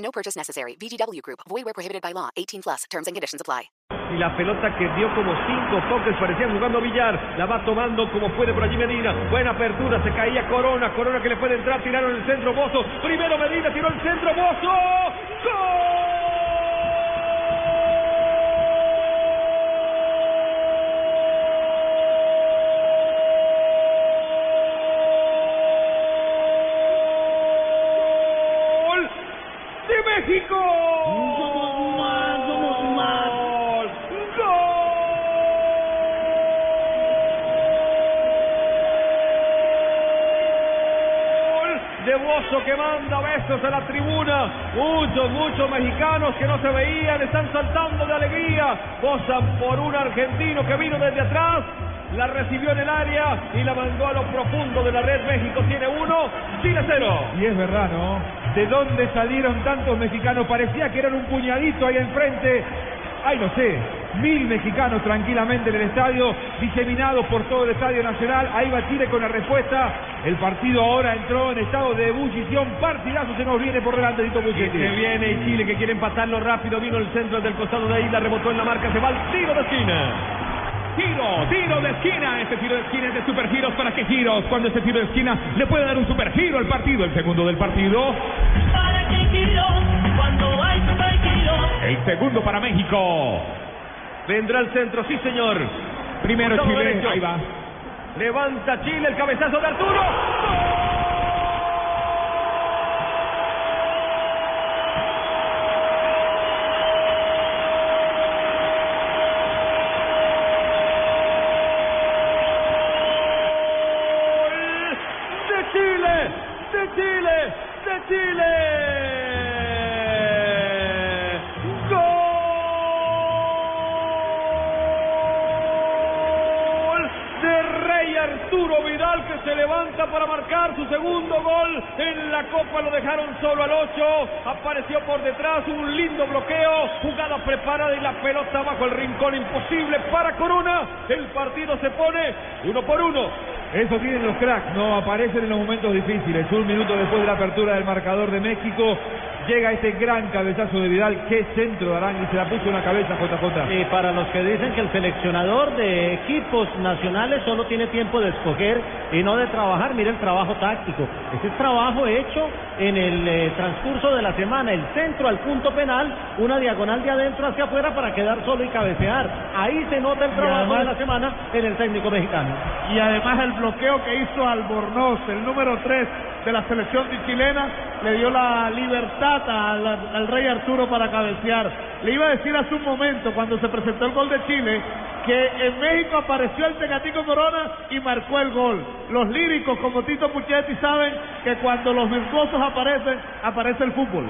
No purchase necessary. VGW Group. Void where prohibited by law. 18 plus. Terms and conditions apply. Y la pelota que dio como cinco toques, parecían jugando billar. La va tomando como puede por allí Medina. Buena apertura, se caía Corona. Corona que le puede entrar, tiraron el centro Bozo. Primero Medina, tiró el centro Bozo. ¡Gol! México! Somos más, somos más. ¡Gol! De Bozo que manda besos a la tribuna. Muchos, muchos mexicanos que no se veían están saltando de alegría. Gozan por un argentino que vino desde atrás. La recibió en el área y la mandó a lo profundo de la red. México tiene uno, Chile cero. Y es verdad, ¿no? ¿De dónde salieron tantos mexicanos? Parecía que eran un puñadito ahí enfrente. Ay, no sé, mil mexicanos tranquilamente en el estadio, diseminados por todo el estadio nacional. Ahí va Chile con la respuesta. El partido ahora entró en estado de ebullición. Partidazo se nos viene por delante, Dito Y Buchetti. se viene Chile que quiere empatarlo rápido. Vino el centro del costado de ahí, la rebotó en la marca. Se va al tiro de esquina. Tiro, tiro de esquina. Este tiro de esquina es de supergiros. ¿Para qué giros? Cuando este tiro de esquina le puede dar un supergiro al partido. El segundo del partido. ¿Para qué quiero cuando hay super quiero? El segundo para México. Vendrá el centro, sí señor. Primero Chile. derecho. Ahí va. Levanta Chile el cabezazo de Arturo. ¡Gol Chile. Gol de Rey Arturo Vidal que se levanta para marcar su segundo gol en la Copa. Lo dejaron solo al 8. Apareció por detrás un lindo bloqueo. Jugada preparada y la pelota bajo el rincón. Imposible para Corona. El partido se pone uno por uno. Eso tienen los cracks, no aparecen en los momentos difíciles. Un minuto después de la apertura del marcador de México, llega este gran cabezazo de Vidal. Qué centro darán y se la puso en la cabeza JJ. Y para los que dicen que el seleccionador de equipos nacionales solo tiene tiempo de escoger y no de trabajar, mire el trabajo táctico. Ese es trabajo hecho en el eh, transcurso de la semana, el centro al punto penal, una diagonal de adentro hacia afuera para quedar solo y cabecear. Ahí se nota el trabajo de la semana en el técnico mexicano. y además el bloqueo que hizo Albornoz, el número 3 de la selección chilena, le dio la libertad al, al rey Arturo para cabecear. Le iba a decir hace un momento, cuando se presentó el gol de Chile, que en México apareció el Tecatico Corona y marcó el gol. Los líricos como Tito Puchetti saben que cuando los virtuosos aparecen, aparece el fútbol.